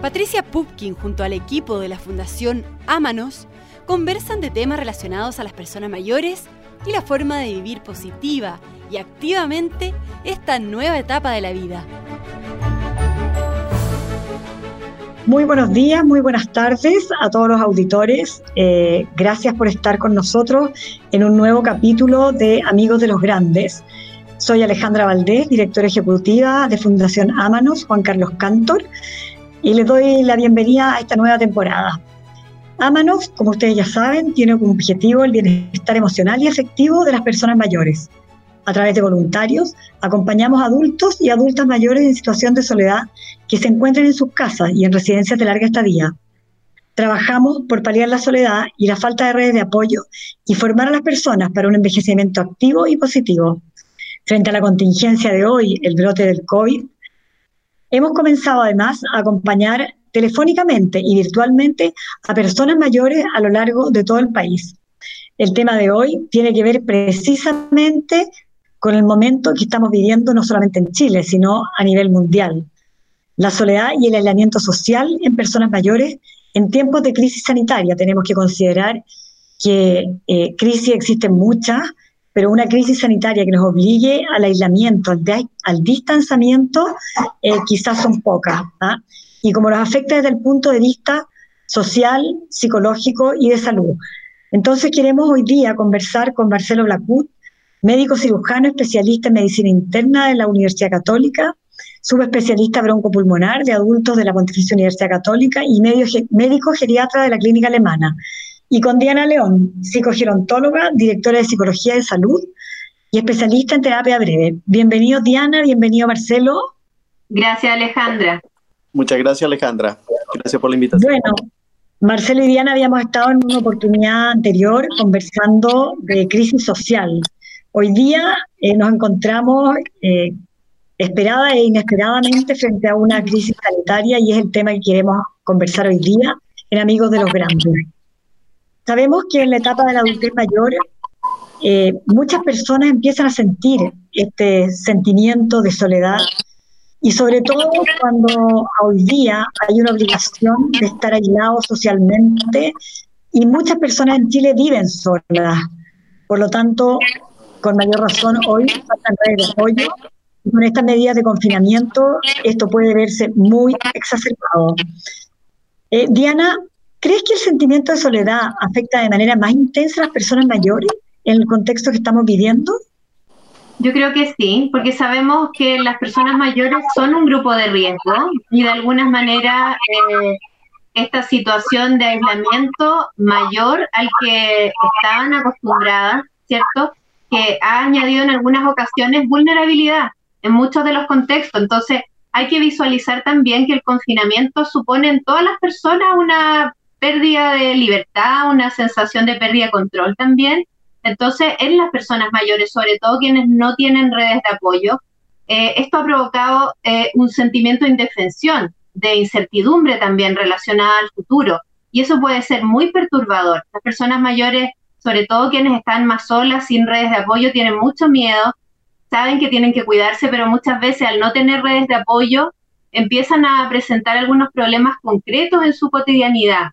Patricia Pupkin junto al equipo de la Fundación Ámanos conversan de temas relacionados a las personas mayores y la forma de vivir positiva y activamente esta nueva etapa de la vida. Muy buenos días, muy buenas tardes a todos los auditores. Eh, gracias por estar con nosotros en un nuevo capítulo de Amigos de los Grandes. Soy Alejandra Valdés, directora ejecutiva de Fundación Ámanos, Juan Carlos Cantor, y les doy la bienvenida a esta nueva temporada. Ámanos, como ustedes ya saben, tiene como objetivo el bienestar emocional y afectivo de las personas mayores. A través de voluntarios, acompañamos a adultos y adultas mayores en situación de soledad que se encuentran en sus casas y en residencias de larga estadía. Trabajamos por paliar la soledad y la falta de redes de apoyo y formar a las personas para un envejecimiento activo y positivo. Frente a la contingencia de hoy, el brote del COVID, Hemos comenzado además a acompañar telefónicamente y virtualmente a personas mayores a lo largo de todo el país. El tema de hoy tiene que ver precisamente con el momento que estamos viviendo no solamente en Chile, sino a nivel mundial. La soledad y el aislamiento social en personas mayores en tiempos de crisis sanitaria. Tenemos que considerar que eh, crisis existen muchas, pero una crisis sanitaria que nos obligue al aislamiento, al, distanciamiento, eh, quizás son pocas. ¿ah? Y como nos afecta desde el punto de vista social, psicológico y de salud. Entonces queremos hoy día conversar con Marcelo Blacut, médico cirujano especialista en medicina interna de la Universidad Católica, subespecialista broncopulmonar de adultos de la Pontificia Universidad Católica y médico geriatra de la Clínica Alemana y con Diana León, psicogerontóloga, directora de Psicología de Salud y especialista en terapia breve. Bienvenido Diana, bienvenido Marcelo. Gracias Alejandra. Muchas gracias Alejandra. Gracias por la invitación. Bueno, Marcelo y Diana habíamos estado en una oportunidad anterior conversando de crisis social. Hoy día eh, nos encontramos eh, esperada e inesperadamente frente a una crisis sanitaria y es el tema que queremos conversar hoy día en Amigos de los Grandes. Sabemos que en la etapa de la adultez mayor eh, muchas personas empiezan a sentir este sentimiento de soledad y sobre todo cuando hoy día hay una obligación de estar aislados socialmente y muchas personas en Chile viven solas. Por lo tanto, con mayor razón hoy apoyo y con estas medidas de confinamiento esto puede verse muy exacerbado. Eh, Diana, ¿Crees que el sentimiento de soledad afecta de manera más intensa a las personas mayores en el contexto que estamos viviendo? Yo creo que sí, porque sabemos que las personas mayores son un grupo de riesgo y de alguna manera eh, esta situación de aislamiento mayor al que estaban acostumbradas, ¿cierto? Que ha añadido en algunas ocasiones vulnerabilidad en muchos de los contextos. Entonces, hay que visualizar también que el confinamiento supone en todas las personas una pérdida de libertad, una sensación de pérdida de control también. Entonces, en las personas mayores, sobre todo quienes no tienen redes de apoyo, eh, esto ha provocado eh, un sentimiento de indefensión, de incertidumbre también relacionada al futuro. Y eso puede ser muy perturbador. Las personas mayores, sobre todo quienes están más solas, sin redes de apoyo, tienen mucho miedo, saben que tienen que cuidarse, pero muchas veces al no tener redes de apoyo, empiezan a presentar algunos problemas concretos en su cotidianidad.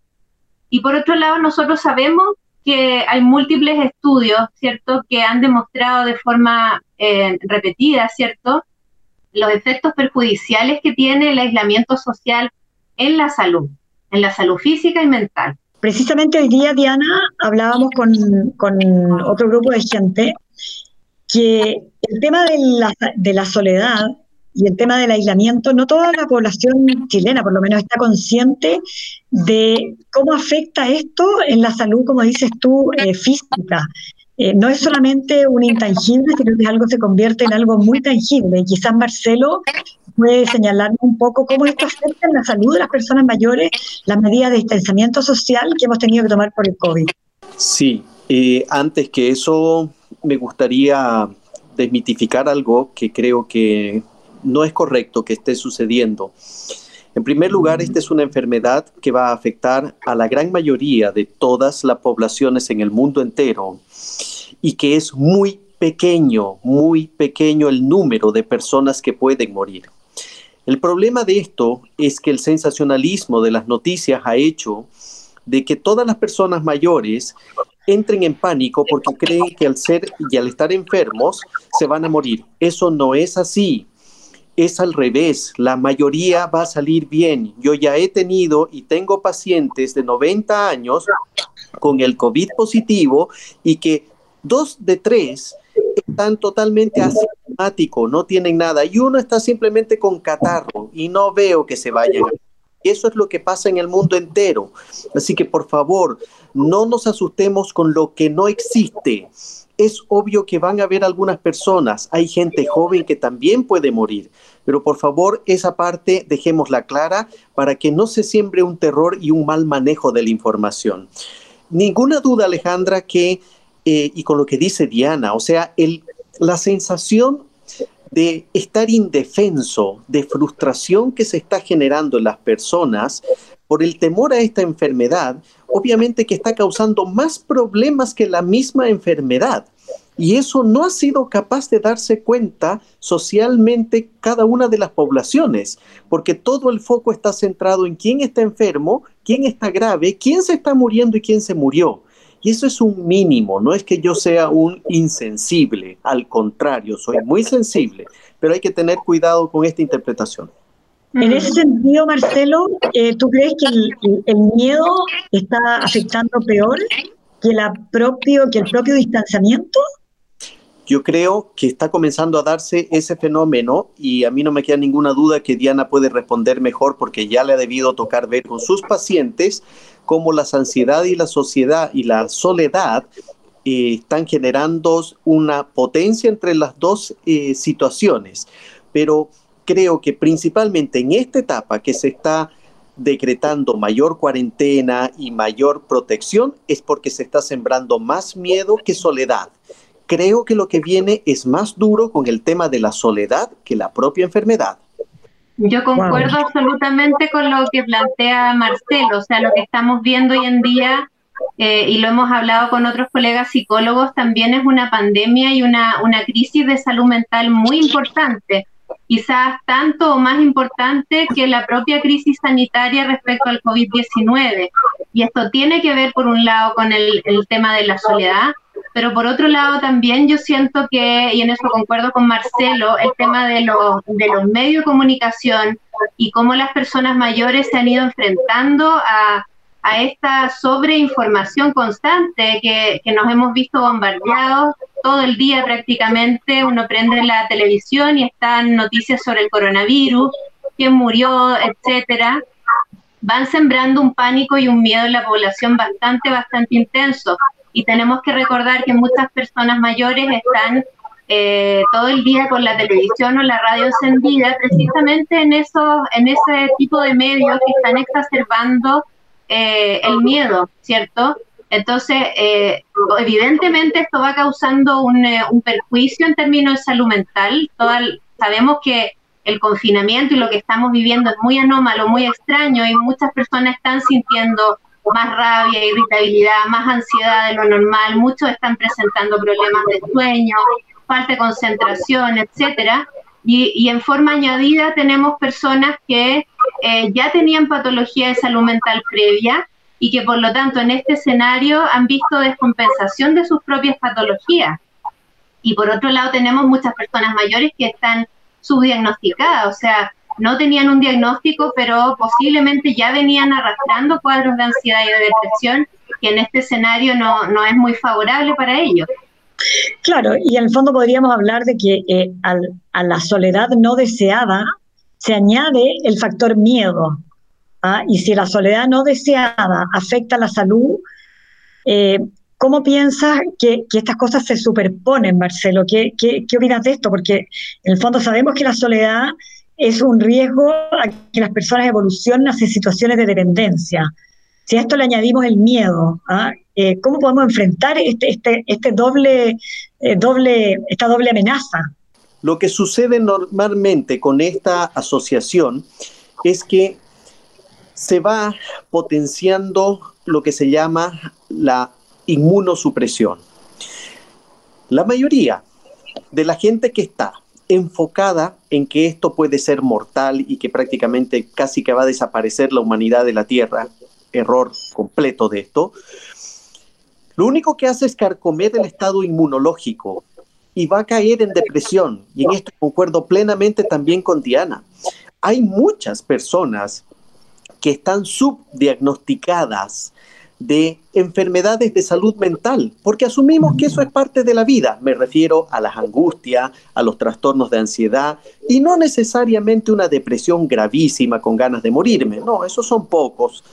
Y por otro lado, nosotros sabemos que hay múltiples estudios, ¿cierto?, que han demostrado de forma eh, repetida, ¿cierto?, los efectos perjudiciales que tiene el aislamiento social en la salud, en la salud física y mental. Precisamente hoy día, Diana, hablábamos con, con otro grupo de gente que el tema de la, de la soledad y el tema del aislamiento, no toda la población chilena por lo menos está consciente de cómo afecta esto en la salud, como dices tú, eh, física. Eh, no es solamente un intangible, sino que algo se convierte en algo muy tangible. Y quizás Marcelo puede señalarnos un poco cómo esto afecta en la salud de las personas mayores, las medidas de distanciamiento social que hemos tenido que tomar por el COVID. Sí, eh, antes que eso, me gustaría desmitificar algo que creo que no es correcto que esté sucediendo. En primer lugar, esta es una enfermedad que va a afectar a la gran mayoría de todas las poblaciones en el mundo entero y que es muy pequeño, muy pequeño el número de personas que pueden morir. El problema de esto es que el sensacionalismo de las noticias ha hecho de que todas las personas mayores entren en pánico porque creen que al ser y al estar enfermos se van a morir. Eso no es así. Es al revés. La mayoría va a salir bien. Yo ya he tenido y tengo pacientes de 90 años con el COVID positivo y que dos de tres están totalmente asintomáticos, no tienen nada, y uno está simplemente con catarro y no veo que se vayan. Eso es lo que pasa en el mundo entero. Así que por favor, no nos asustemos con lo que no existe. Es obvio que van a haber algunas personas, hay gente joven que también puede morir, pero por favor esa parte dejémosla clara para que no se siembre un terror y un mal manejo de la información. Ninguna duda, Alejandra, que eh, y con lo que dice Diana, o sea, el, la sensación de estar indefenso, de frustración que se está generando en las personas por el temor a esta enfermedad, obviamente que está causando más problemas que la misma enfermedad. Y eso no ha sido capaz de darse cuenta socialmente cada una de las poblaciones, porque todo el foco está centrado en quién está enfermo, quién está grave, quién se está muriendo y quién se murió. Y eso es un mínimo, no es que yo sea un insensible, al contrario, soy muy sensible, pero hay que tener cuidado con esta interpretación. En ese sentido, Marcelo, eh, ¿tú crees que el, miedo está afectando peor que, la propio, que el propio distanciamiento? Yo creo que está comenzando a darse ese fenómeno y a mí no me queda ninguna duda que Diana puede responder mejor porque ya le ha debido tocar ver con sus pacientes cómo la ansiedad y la sociedad y la soledad eh, están generando una potencia entre las dos eh, situaciones. Pero creo que principalmente en esta etapa que se está decretando mayor cuarentena y mayor protección es porque se está sembrando más miedo que soledad. Creo que lo que viene es más duro con el tema de la soledad que la propia enfermedad. Yo concuerdo absolutamente con lo que plantea Marcelo, o sea, lo que estamos viendo hoy en día, eh, y lo hemos hablado con otros colegas psicólogos, también es una pandemia y una, una crisis de salud mental muy importante, quizás tanto o más importante que la propia crisis sanitaria respecto al COVID-19. Y esto tiene que ver, por un lado, con el, el tema de la soledad, pero por otro lado también yo siento que, y en eso concuerdo con Marcelo, el tema de los, de los medios de comunicación y cómo las personas mayores se han ido enfrentando a, a esta sobreinformación constante que, que, nos hemos visto bombardeados todo el día prácticamente. Uno prende la televisión y están noticias sobre el coronavirus, quién murió, etcétera. Van sembrando un pánico y un miedo en la población bastante, bastante intenso y tenemos que recordar que muchas personas mayores están eh, todo el día con la televisión o la radio encendida, precisamente en, eso, en ese tipo de medios que están exacerbando eh, el miedo, ¿cierto? Entonces, eh, evidentemente esto va causando un, un, perjuicio en términos de salud mental. sabemos que el confinamiento y lo que estamos viviendo es muy anómalo, muy extraño y muchas personas están sintiendo más rabia, irritabilidad, más ansiedad de lo normal, muchos están presentando problemas de sueño, falta de concentración, etcétera. Y, en forma añadida tenemos personas que eh, ya tenían patología de salud mental previa y que por lo tanto en este escenario han visto descompensación de sus propias patologías. Y por otro lado tenemos muchas personas mayores que están subdiagnosticadas, o sea, no tenían un diagnóstico, pero posiblemente ya venían arrastrando cuadros de ansiedad y de depresión, que en este escenario no, no es muy favorable para ellos. Claro, y en el fondo podríamos hablar de que eh, a la soledad no deseada se añade el factor miedo. ¿ah? Y si la soledad no deseada afecta a la salud, eh, ¿cómo piensas que, estas cosas se superponen, Marcelo? ¿Qué, qué, qué opinas de esto? Porque en el fondo sabemos que la soledad es un riesgo a que las personas evolucionen hacia situaciones de dependencia. Si a esto le añadimos el miedo, ¿ah? eh, ¿cómo podemos enfrentar este, este, este doble, eh, doble, esta doble amenaza? Lo que sucede normalmente con esta asociación es que se va potenciando lo que se llama la inmunosupresión. La mayoría de la gente que está enfocada en que esto puede ser mortal y que prácticamente casi que va a desaparecer la humanidad de la Tierra, error completo de esto, lo único que hace es carcomer el estado inmunológico y va a caer en depresión. Y en esto concuerdo plenamente también con Diana. Hay muchas personas que están subdiagnosticadas de enfermedades de salud mental, porque asumimos que eso es parte de la vida. Me refiero a las angustias, a los trastornos de ansiedad y no necesariamente una depresión gravísima con ganas de morirme. No, esos son pocos.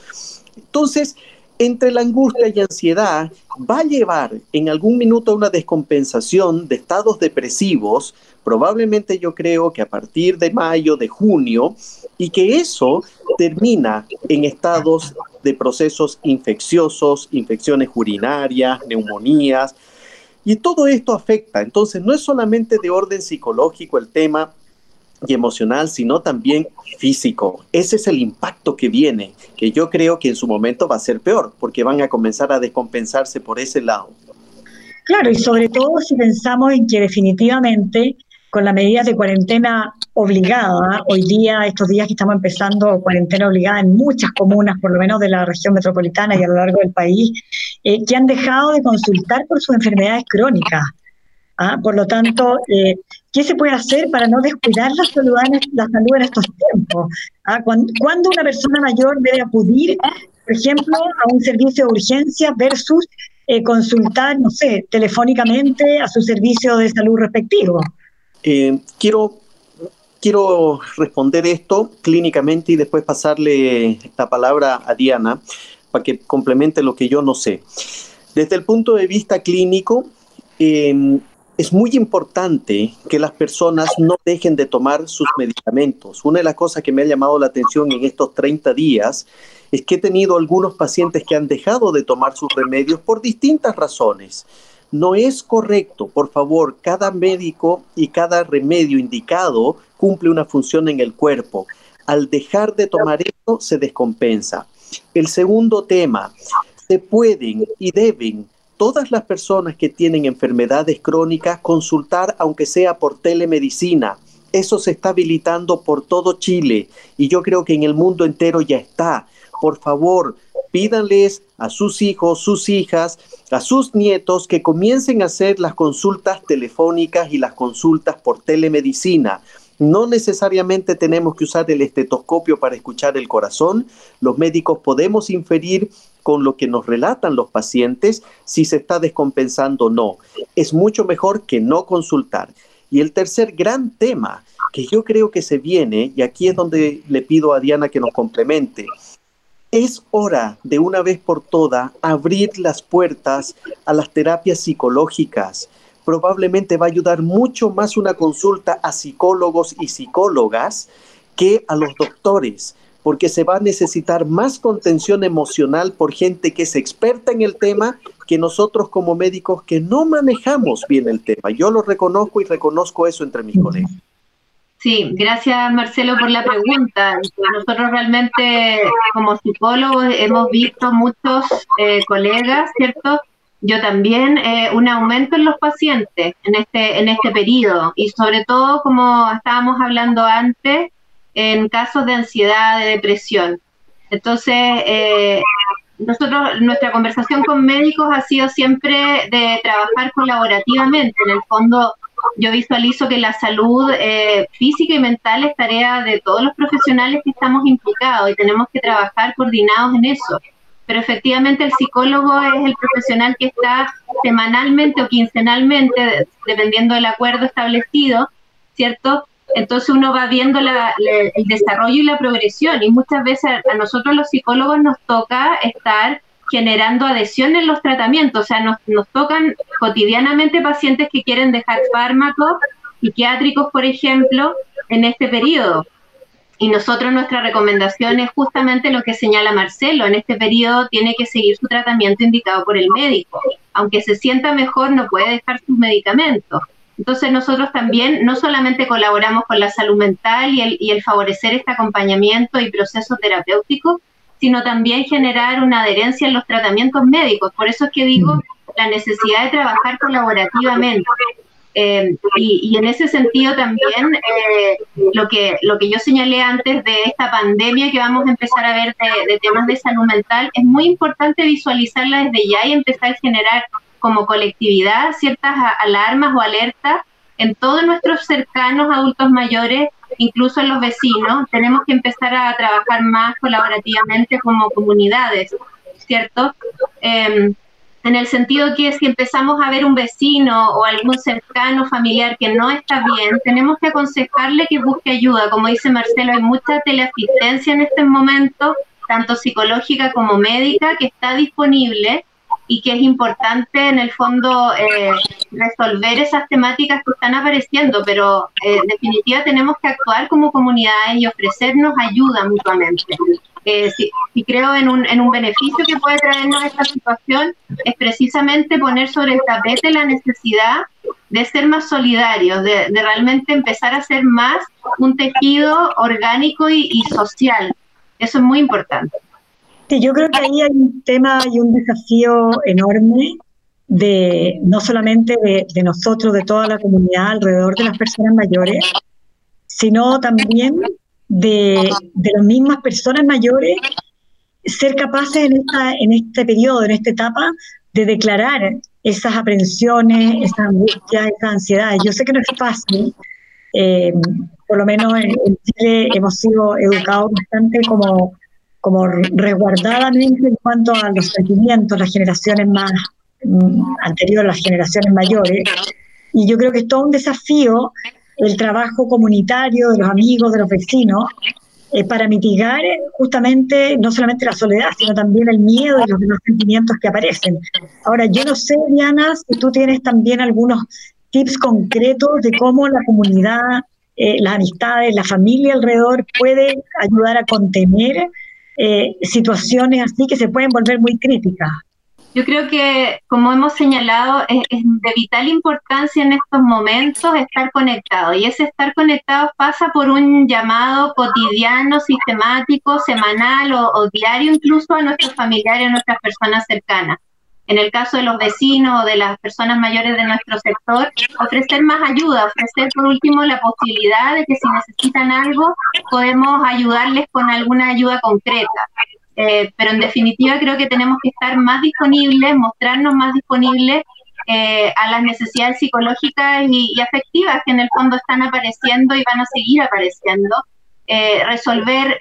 Entonces, entre la angustia y ansiedad va a llevar en algún minuto a una descompensación de estados depresivos, probablemente yo creo que a partir de mayo, de junio, y que eso termina en estados de procesos infecciosos, infecciones urinarias, neumonías, y todo esto afecta. Entonces, no es solamente de orden psicológico el tema y emocional, sino también físico. Ese es el impacto que viene, que yo creo que en su momento va a ser peor, porque van a comenzar a descompensarse por ese lado. Claro, y sobre todo si pensamos en que definitivamente con las medidas de cuarentena obligada, hoy día, estos días que estamos empezando cuarentena obligada en muchas comunas, por lo menos de la región metropolitana y a lo largo del país, eh, que han dejado de consultar por sus enfermedades crónicas. ¿ah? Por lo tanto, eh, ¿qué se puede hacer para no descuidar la salud, en estos tiempos? ¿Ah? ¿Cuándo, una persona mayor debe acudir, por ejemplo, a un servicio de urgencia versus eh, consultar, no sé, telefónicamente a su servicio de salud respectivo? Eh, quiero, quiero responder esto clínicamente y después pasarle la palabra a Diana para que complemente lo que yo no sé. Desde el punto de vista clínico, eh, es muy importante que las personas no dejen de tomar sus medicamentos. Una de las cosas que me ha llamado la atención en estos 30 días es que he tenido algunos pacientes que han dejado de tomar sus remedios por distintas razones. No es correcto, por favor, cada médico y cada remedio indicado cumple una función en el cuerpo. Al dejar de tomar esto, se descompensa. El segundo tema, se pueden y deben todas las personas que tienen enfermedades crónicas consultar, aunque sea por telemedicina. Eso se está habilitando por todo Chile y yo creo que en el mundo entero ya está. Por favor, pídanles a sus hijos, sus hijas, a sus nietos que comiencen a hacer las consultas telefónicas y las consultas por telemedicina. No necesariamente tenemos que usar el estetoscopio para escuchar el corazón. Los médicos podemos inferir con lo que nos relatan los pacientes si se está descompensando o no. Es mucho mejor que no consultar. Y el tercer gran tema que yo creo que se viene, y aquí es donde le pido a Diana que nos complemente, es hora de una vez por todas abrir las puertas a las terapias psicológicas. Probablemente va a ayudar mucho más una consulta a psicólogos y psicólogas que a los doctores porque se va a necesitar más contención emocional por gente que es experta en el tema que nosotros como médicos que no manejamos bien el tema. Yo lo reconozco y reconozco eso entre mis colegas. Sí, gracias Marcelo por la pregunta. Nosotros realmente como psicólogos hemos visto muchos eh, colegas, ¿cierto? Yo también, eh, un aumento en los pacientes en este, en este periodo y sobre todo, como estábamos hablando antes, en casos de ansiedad, de depresión. Entonces, eh, nosotros, nuestra conversación con médicos ha sido siempre de trabajar colaborativamente. En el fondo, yo visualizo que la salud eh, física y mental es tarea de todos los profesionales que estamos implicados y tenemos que trabajar coordinados en eso. Pero efectivamente el psicólogo es el profesional que está semanalmente o quincenalmente, dependiendo del acuerdo establecido, ¿cierto? Entonces uno va viendo el desarrollo y la progresión y muchas veces a, nosotros los psicólogos nos toca estar generando adhesión en los tratamientos, o sea, nos, nos tocan cotidianamente pacientes que quieren dejar fármacos psiquiátricos, por ejemplo, en este periodo. Y nosotros nuestra recomendación es justamente lo que señala Marcelo, en este periodo tiene que seguir su tratamiento indicado por el médico. Aunque se sienta mejor, no puede dejar sus medicamentos. Entonces nosotros también no solamente colaboramos con la salud mental y el, y el favorecer este acompañamiento y proceso terapéutico, sino también generar una adherencia en los tratamientos médicos. Por eso es que digo la necesidad de trabajar colaborativamente. Eh, y, en ese sentido también eh, lo, que, lo que yo señalé antes de esta pandemia que vamos a empezar a ver de, temas de salud mental, es muy importante visualizarla desde ya y empezar a generar como colectividad ciertas alarmas o alertas en todos nuestros cercanos adultos mayores, incluso en los vecinos. Tenemos que empezar a trabajar más colaborativamente como comunidades, ¿cierto? Em, en el sentido que si empezamos a ver un vecino o algún cercano familiar que no está bien, tenemos que aconsejarle que busque ayuda. Como dice Marcelo, hay mucha teleasistencia en este momento, tanto psicológica como médica, que está disponible y que es importante en el fondo eh, resolver esas temáticas que están apareciendo, pero eh, en definitiva tenemos que actuar como comunidades y ofrecernos ayuda mutuamente. Eh, si, creo en un, en un beneficio que puede traernos esta situación, es precisamente poner sobre el tapete la necesidad de ser más solidarios, de, realmente empezar a ser más un tejido orgánico y, social. Eso es muy importante. Sí, yo creo que ahí hay un tema y un desafío enorme de no solamente de, de nosotros, de toda la comunidad alrededor de las personas mayores, sino también de, las mismas personas mayores ser capaces en, esta, en este periodo, en esta etapa, de declarar esas aprensiones, esas angustias, esas ansiedades. Yo sé que no es fácil, eh, por lo menos en, Chile hemos sido educados bastante como, como resguardadamente en cuanto a los sentimientos, las generaciones más mm, anteriores, las generaciones mayores. Y yo creo que es todo un desafío el trabajo comunitario de los amigos, de los vecinos, eh, para mitigar justamente no solamente la soledad, sino también el miedo y los sentimientos que aparecen. Ahora, yo no sé, Diana, si tú tienes también algunos tips concretos de cómo la comunidad, eh, las amistades, la familia alrededor puede ayudar a contener eh, situaciones así que se pueden volver muy críticas. Yo creo que, como hemos señalado, es, de vital importancia en estos momentos estar conectado. Y ese estar conectado pasa por un llamado cotidiano, sistemático, semanal o, diario incluso a nuestros familiares, a nuestras personas cercanas. En el caso de los vecinos o de las personas mayores de nuestro sector, ofrecer más ayuda, ofrecer por último la posibilidad de que si necesitan algo, podemos ayudarles con alguna ayuda concreta. Eh, pero en definitiva creo que tenemos que estar más disponibles, mostrarnos más disponibles eh, a las necesidades psicológicas y, afectivas que en el fondo están apareciendo y van a seguir apareciendo. Eh, resolver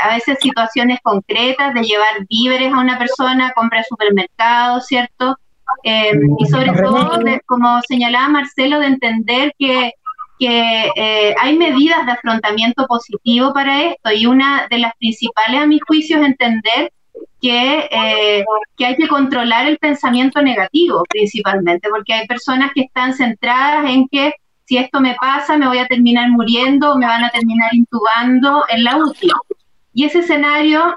a veces situaciones concretas de llevar víveres a una persona, compra supermercado, ¿cierto? y sobre todo, como señalaba Marcelo, de entender que que eh, hay medidas de afrontamiento positivo para esto y una de las principales a mi juicio es entender que, eh, que hay que controlar el pensamiento negativo principalmente, porque hay personas que están centradas en que si esto me pasa me voy a terminar muriendo o me van a terminar intubando en la UCI. Y ese escenario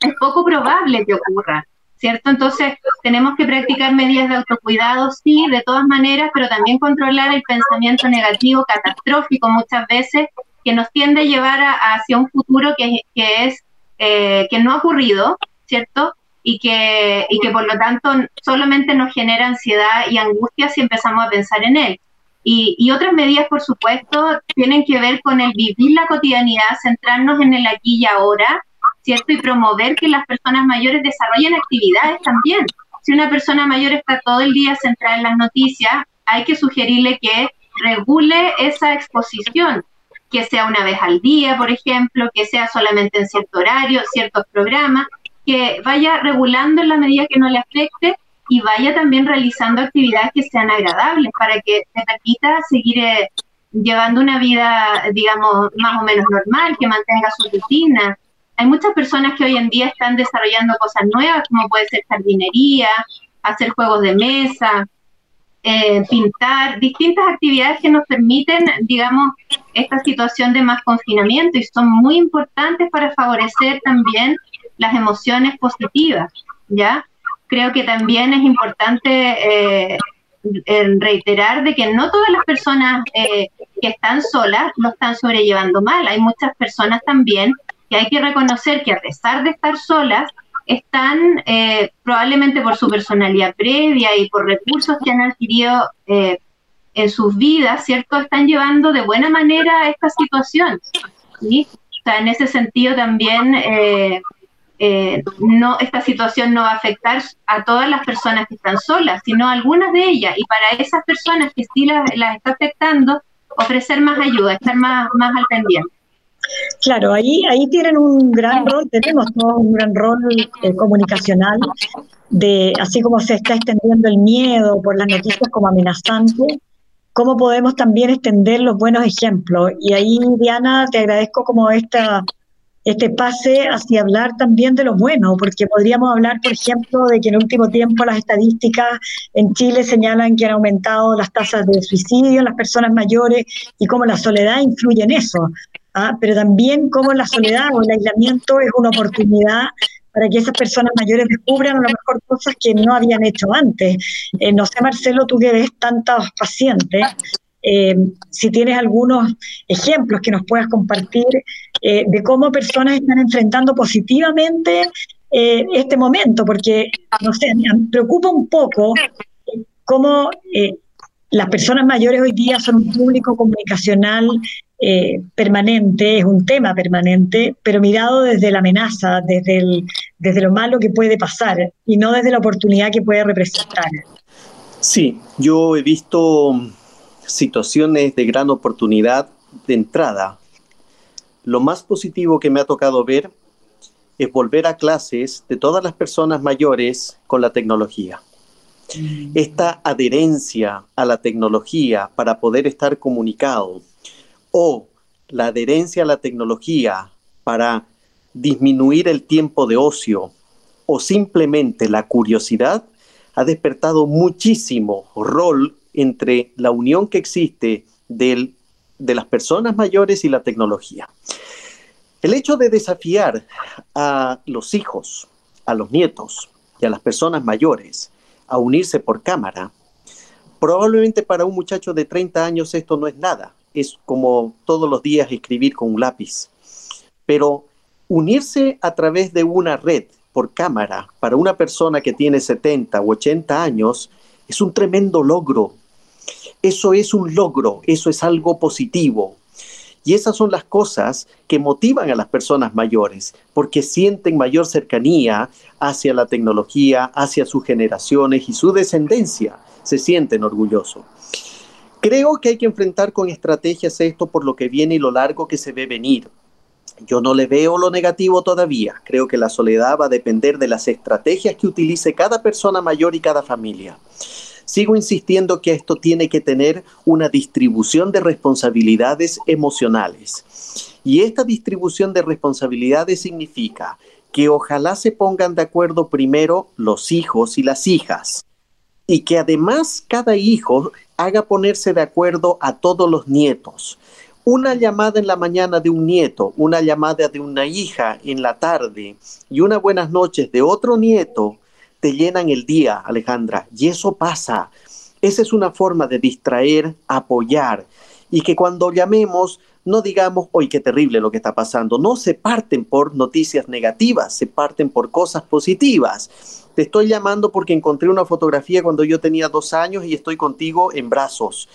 es poco probable que ocurra. ¿Cierto? Entonces, tenemos que practicar medidas de autocuidado, sí, de todas maneras, pero también controlar el pensamiento negativo, catastrófico muchas veces, que nos tiende a llevar hacia un futuro que, que es, eh, que no ha ocurrido, ¿cierto? Y que, y que por lo tanto solamente nos genera ansiedad y angustia si empezamos a pensar en él. Y, y, otras medidas, por supuesto, tienen que ver con el vivir la cotidianidad, centrarnos en el aquí y ahora, ¿cierto? Y promover que las personas mayores desarrollen actividades también. Si una persona mayor está todo el día centrada en las noticias, hay que sugerirle que regule esa exposición, que sea una vez al día, por ejemplo, que sea solamente en cierto horario, ciertos programas, que vaya regulando en la medida que no le afecte y vaya también realizando actividades que sean agradables para que te permita seguir eh, llevando una vida, digamos, más o menos normal, que mantenga su rutina, hay muchas personas que hoy en día están desarrollando cosas nuevas, como puede ser jardinería, hacer juegos de mesa, eh, pintar, distintas actividades que nos permiten, digamos, esta situación de más confinamiento y son muy importantes para favorecer también las emociones positivas, ¿ya? Creo que también es importante eh, reiterar de que no todas las personas eh, que están solas lo están sobrellevando mal, hay muchas personas también que hay que reconocer que a pesar de estar solas, están eh, probablemente por su personalidad previa y por recursos que han adquirido eh, en sus vidas, ¿cierto?, están llevando de buena manera esta situación. ¿sí? O sea, en ese sentido también eh, eh, no, esta situación no va a afectar a todas las personas que están solas, sino a algunas de ellas. Y para esas personas que sí las, está afectando, ofrecer más ayuda, estar más, más al pendiente. Claro, ahí, ahí tienen un gran rol, tenemos todos un gran rol eh, comunicacional, de así como se está extendiendo el miedo por las noticias como amenazante, cómo podemos también extender los buenos ejemplos. Y ahí, Diana, te agradezco como esta, este pase hacia hablar también de lo bueno, porque podríamos hablar, por ejemplo, de que en el último tiempo las estadísticas en Chile señalan que han aumentado las tasas de suicidio en las personas mayores y cómo la soledad influye en eso. ¿Ah? Pero también cómo la soledad o el aislamiento es una oportunidad para que esas personas mayores descubran a lo mejor cosas que no habían hecho antes. Eh, no sé, Marcelo, tú que ves tantos pacientes, eh, si tienes algunos ejemplos que nos puedas compartir eh, de cómo personas están enfrentando positivamente este momento, porque, no sé, me preocupa un poco cómo las personas mayores hoy día son un público comunicacional eh, permanente, es un tema permanente, pero mirado desde la amenaza, desde, el, desde lo malo que puede pasar y no desde la oportunidad que puede representar. Sí, yo he visto situaciones de gran oportunidad de entrada. Lo más positivo que me ha tocado ver es volver a clases de todas las personas mayores con la tecnología. Mm. Esta adherencia a la tecnología para poder estar comunicado, o la adherencia a la tecnología para disminuir el tiempo de ocio o simplemente la curiosidad ha despertado muchísimo rol entre la unión que existe de las personas mayores y la tecnología. El hecho de desafiar a los hijos, a los nietos y a las personas mayores a unirse por cámara, probablemente para un muchacho de 30 años esto no es nada, es como todos los días escribir con un lápiz. Pero unirse a través de una red por cámara para una persona que tiene 70 u 80 años es un tremendo logro. Eso es un logro, eso es algo positivo. Y esas son las cosas que motivan a las personas mayores, porque sienten mayor cercanía hacia la tecnología, hacia sus generaciones y su descendencia. Se sienten orgullosos. Creo que hay que enfrentar con estrategias esto por lo que viene y lo largo que se ve venir. Yo no le veo lo negativo todavía. Creo que la soledad va a depender de las estrategias que utilice cada persona mayor y cada familia. Sigo insistiendo que esto tiene que tener una distribución de responsabilidades emocionales. Y esta distribución de responsabilidades significa que ojalá se pongan de acuerdo primero los hijos y las hijas y que además cada hijo haga ponerse de acuerdo a todos los nietos. Una llamada en la mañana de un nieto, una llamada de una hija en la tarde y unas buenas noches de otro nieto te llenan el día, Alejandra. Y eso pasa. Esa es una forma de distraer, apoyar y que cuando llamemos no digamos, hoy qué terrible lo que está pasando. No se parten por noticias negativas, se parten por cosas positivas te estoy llamando porque encontré una fotografía cuando yo tenía dos años y estoy contigo en brazos.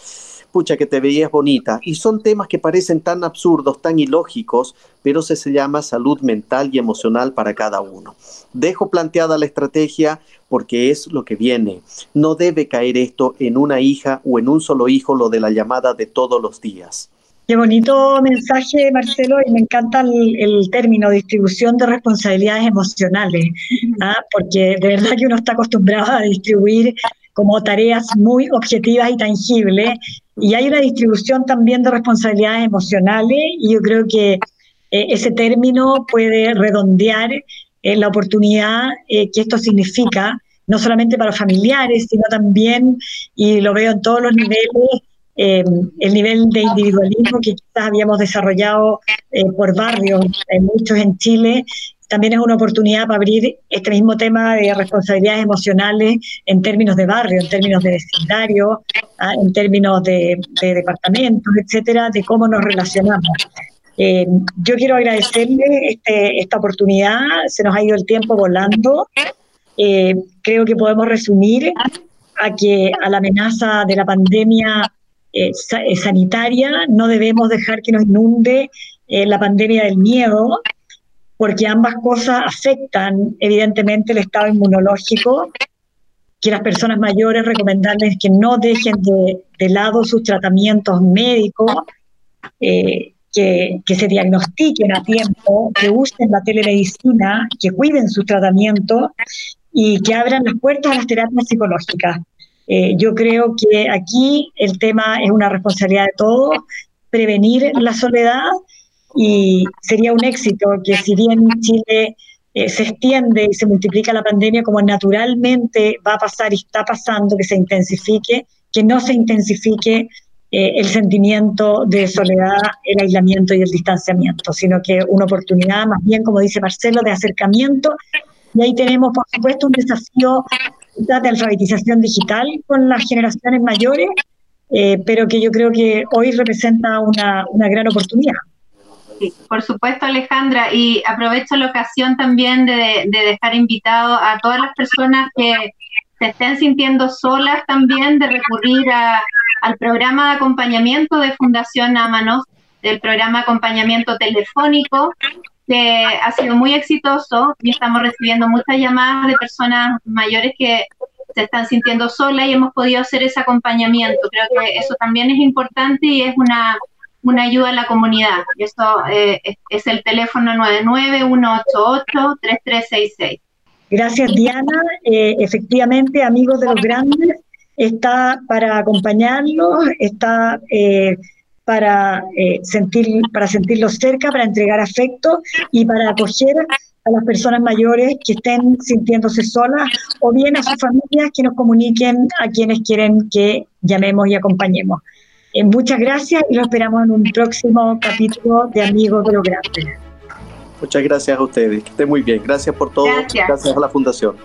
Pucha, que te veías bonita. Y son temas que parecen tan absurdos, tan ilógicos, pero se, se llama salud mental y emocional para cada uno. Dejo planteada la estrategia porque es lo que viene. No debe caer esto en una hija o en un solo hijo, lo de la llamada de todos los días. Qué bonito mensaje, Marcelo, y me encanta el, término distribución de responsabilidades emocionales, ¿ah? porque de verdad que uno está acostumbrado a distribuir como tareas muy objetivas y tangibles, y hay una distribución también de responsabilidades emocionales, y yo creo que eh, ese término puede redondear eh, la oportunidad eh, que esto significa, no solamente para familiares, sino también, y lo veo en todos los niveles, Em, el nivel de individualismo que quizás habíamos desarrollado eh, por barrios, muchos en Chile, también es una oportunidad para abrir este mismo tema de responsabilidades emocionales en términos de barrio, en términos de vecindario, ah, en términos de, departamentos, etcétera, de cómo nos relacionamos. Em, yo quiero agradecerle este, esta oportunidad, se nos ha ido el tiempo volando. Eh, creo que podemos resumir a que a la amenaza de la pandemia eh, eh, sanitaria, no debemos dejar que nos inunde la pandemia del miedo, porque ambas cosas afectan evidentemente el estado inmunológico, que las personas mayores recomendarles que no dejen de, lado sus tratamientos médicos, que, que, se diagnostiquen a tiempo, que usen la telemedicina, que cuiden sus tratamientos y que abran las puertas a las terapias psicológicas. Eh, yo creo que aquí el tema es una responsabilidad de todos, prevenir la soledad y sería un éxito que si bien Chile eh, se extiende y se multiplica la pandemia como naturalmente va a pasar y está pasando, que se intensifique, que no se intensifique eh, el sentimiento de soledad, el aislamiento y el distanciamiento, sino que una oportunidad más bien, como dice Marcelo, de acercamiento y ahí tenemos, por supuesto, un desafío de alfabetización digital con las generaciones mayores, eh, pero que yo creo que hoy representa una, gran oportunidad. Sí, por supuesto, Alejandra, y aprovecho la ocasión también de, dejar invitado a todas las personas que se estén sintiendo solas también, de recurrir al programa de acompañamiento de Fundación Amanos, del programa de acompañamiento telefónico, que ha sido muy exitoso y estamos recibiendo muchas llamadas de personas mayores que se están sintiendo solas y hemos podido hacer ese acompañamiento. Creo que eso también es importante y es una, una ayuda a la comunidad. Y eso eh, es, el teléfono 99188-3366. Gracias, Diana. Eh, efectivamente, amigos de los grandes, está para acompañarlos, está eh, para, eh, sentir, para sentirlos cerca, para entregar afecto y para acoger a las personas mayores que estén sintiéndose solas o bien a sus familias que nos comuniquen a quienes quieren que llamemos y acompañemos. Eh, muchas gracias y lo esperamos en un próximo capítulo de Amigos de los Grandes. Muchas gracias a ustedes, que estén muy bien. Gracias por todo. gracias a la Fundación.